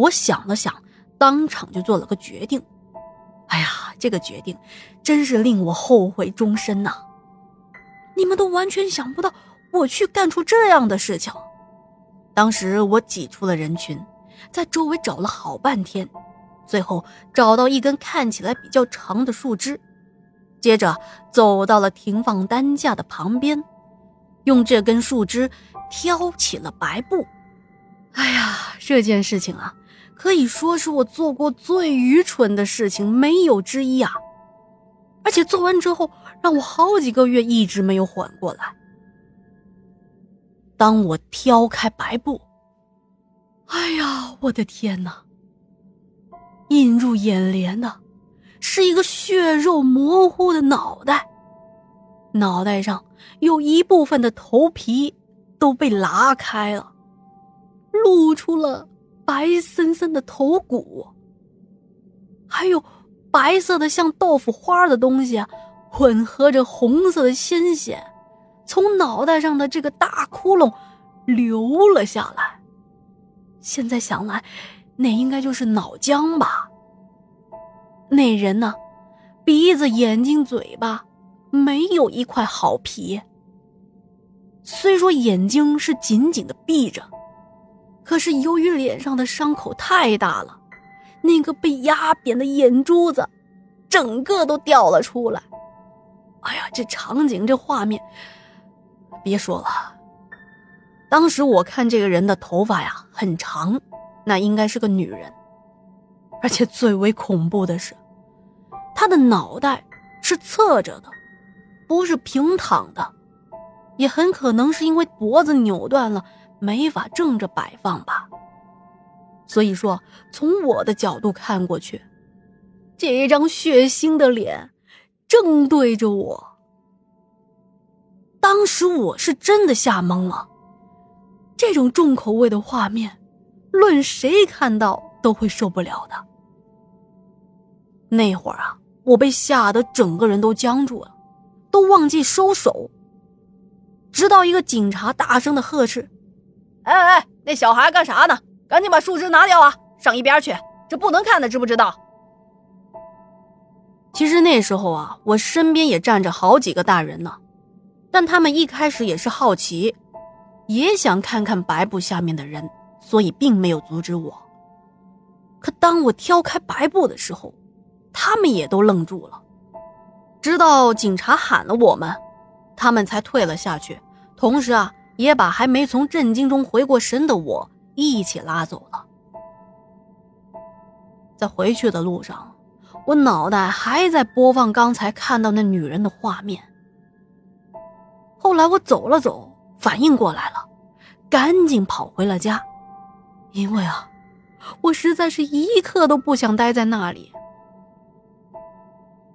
我想了想，当场就做了个决定。哎呀，这个决定真是令我后悔终身呐！你们都完全想不到我去干出这样的事情。当时我挤出了人群，在周围找了好半天，最后找到一根看起来比较长的树枝，接着走到了停放担架的旁边，用这根树枝挑起了白布。哎呀，这件事情啊！可以说是我做过最愚蠢的事情，没有之一啊！而且做完之后，让我好几个月一直没有缓过来。当我挑开白布，哎呀，我的天哪！映入眼帘的，是一个血肉模糊的脑袋，脑袋上有一部分的头皮都被拉开了，露出了。白森森的头骨，还有白色的像豆腐花的东西，混合着红色的鲜血，从脑袋上的这个大窟窿流了下来。现在想来，那应该就是脑浆吧。那人呢，鼻子、眼睛、嘴巴没有一块好皮。虽说眼睛是紧紧的闭着。可是由于脸上的伤口太大了，那个被压扁的眼珠子，整个都掉了出来。哎呀，这场景这画面，别说了。当时我看这个人的头发呀很长，那应该是个女人。而且最为恐怖的是，她的脑袋是侧着的，不是平躺的，也很可能是因为脖子扭断了。没法正着摆放吧，所以说从我的角度看过去，这一张血腥的脸正对着我。当时我是真的吓懵了，这种重口味的画面，论谁看到都会受不了的。那会儿啊，我被吓得整个人都僵住了，都忘记收手，直到一个警察大声的呵斥。哎哎，那小孩干啥呢？赶紧把树枝拿掉啊！上一边去，这不能看的，知不知道？其实那时候啊，我身边也站着好几个大人呢，但他们一开始也是好奇，也想看看白布下面的人，所以并没有阻止我。可当我挑开白布的时候，他们也都愣住了，直到警察喊了我们，他们才退了下去，同时啊。也把还没从震惊中回过神的我一起拉走了。在回去的路上，我脑袋还在播放刚才看到那女人的画面。后来我走了走，反应过来了，赶紧跑回了家，因为啊，我实在是一刻都不想待在那里。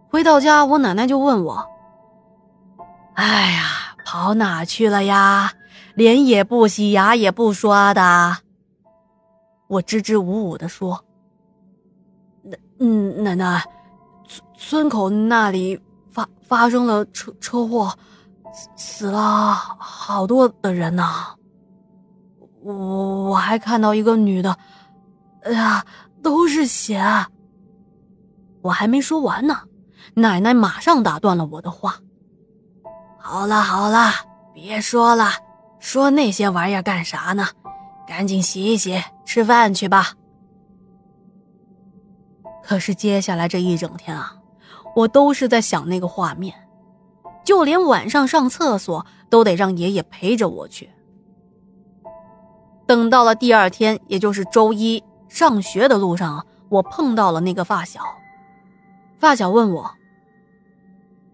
回到家，我奶奶就问我：“哎呀，跑哪去了呀？”脸也不洗，牙也不刷的，我支支吾吾的说：“奶，嗯，奶奶，村村口那里发发生了车车祸，死死了好多的人呢。我我还看到一个女的，哎呀，都是血。”我还没说完呢，奶奶马上打断了我的话：“好了好了，别说了。”说那些玩意儿干啥呢？赶紧洗一洗，吃饭去吧。可是接下来这一整天啊，我都是在想那个画面，就连晚上上厕所都得让爷爷陪着我去。等到了第二天，也就是周一上学的路上，我碰到了那个发小。发小问我：“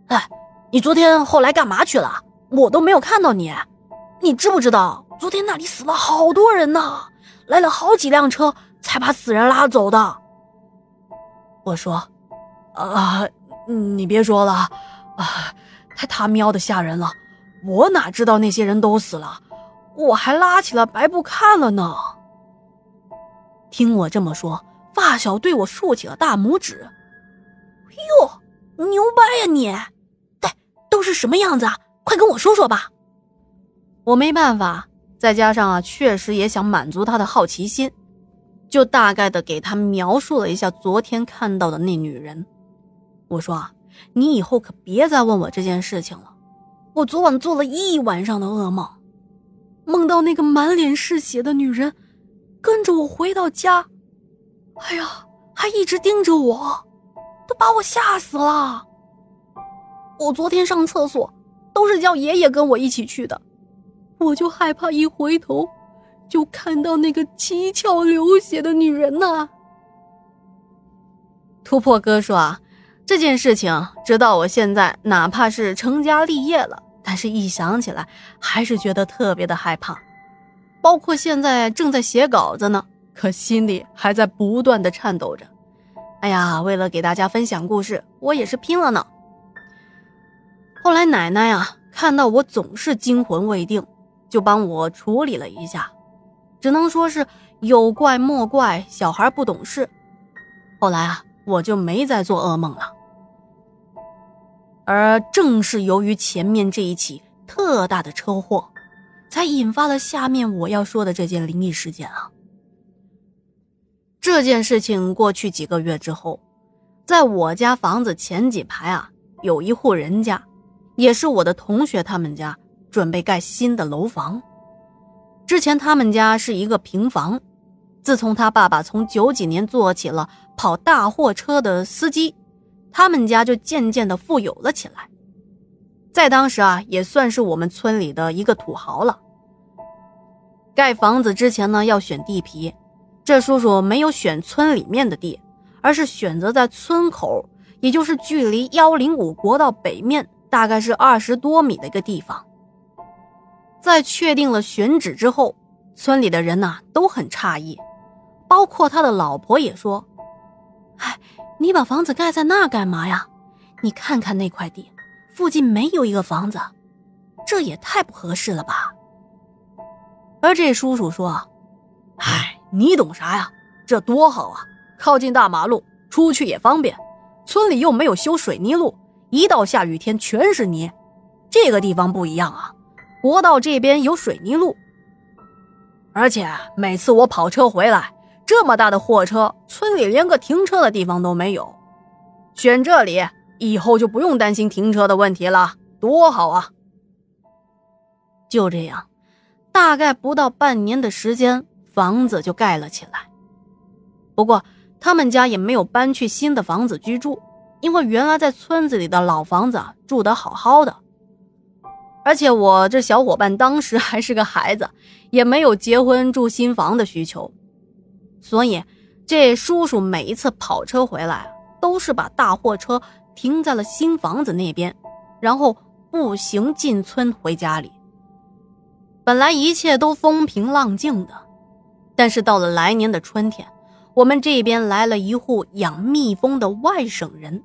哎，你昨天后来干嘛去了？我都没有看到你。”你知不知道，昨天那里死了好多人呢，来了好几辆车才把死人拉走的。我说：“啊，你别说了，啊，太他喵的吓人了！我哪知道那些人都死了，我还拉起了白布看了呢。”听我这么说，发小对我竖起了大拇指：“哟，牛掰呀你！对，都是什么样子啊？快跟我说说吧。”我没办法，再加上啊，确实也想满足他的好奇心，就大概的给他描述了一下昨天看到的那女人。我说啊，你以后可别再问我这件事情了。我昨晚做了一晚上的噩梦，梦到那个满脸是血的女人跟着我回到家，哎呀，还一直盯着我，都把我吓死了。我昨天上厕所都是叫爷爷跟我一起去的，我就害怕一回头。就看到那个七窍流血的女人呐！突破哥说啊，这件事情直到我现在，哪怕是成家立业了，但是一想起来还是觉得特别的害怕。包括现在正在写稿子呢，可心里还在不断的颤抖着。哎呀，为了给大家分享故事，我也是拼了呢。后来奶奶啊，看到我总是惊魂未定，就帮我处理了一下。只能说是有怪莫怪，小孩不懂事。后来啊，我就没再做噩梦了。而正是由于前面这一起特大的车祸，才引发了下面我要说的这件灵异事件啊。这件事情过去几个月之后，在我家房子前几排啊，有一户人家，也是我的同学他们家，准备盖新的楼房。之前他们家是一个平房，自从他爸爸从九几年做起了跑大货车的司机，他们家就渐渐的富有了起来。在当时啊，也算是我们村里的一个土豪了。盖房子之前呢，要选地皮，这叔叔没有选村里面的地，而是选择在村口，也就是距离幺零五国道北面大概是二十多米的一个地方。在确定了选址之后，村里的人呐都很诧异，包括他的老婆也说：“哎，你把房子盖在那干嘛呀？你看看那块地，附近没有一个房子，这也太不合适了吧。”而这叔叔说：“哎，你懂啥呀？这多好啊，靠近大马路，出去也方便。村里又没有修水泥路，一到下雨天全是泥。这个地方不一样啊。”国道这边有水泥路，而且每次我跑车回来，这么大的货车，村里连个停车的地方都没有。选这里以后就不用担心停车的问题了，多好啊！就这样，大概不到半年的时间，房子就盖了起来。不过他们家也没有搬去新的房子居住，因为原来在村子里的老房子住得好好的。而且我这小伙伴当时还是个孩子，也没有结婚住新房的需求，所以这叔叔每一次跑车回来，都是把大货车停在了新房子那边，然后步行进村回家里。本来一切都风平浪静的，但是到了来年的春天，我们这边来了一户养蜜蜂的外省人。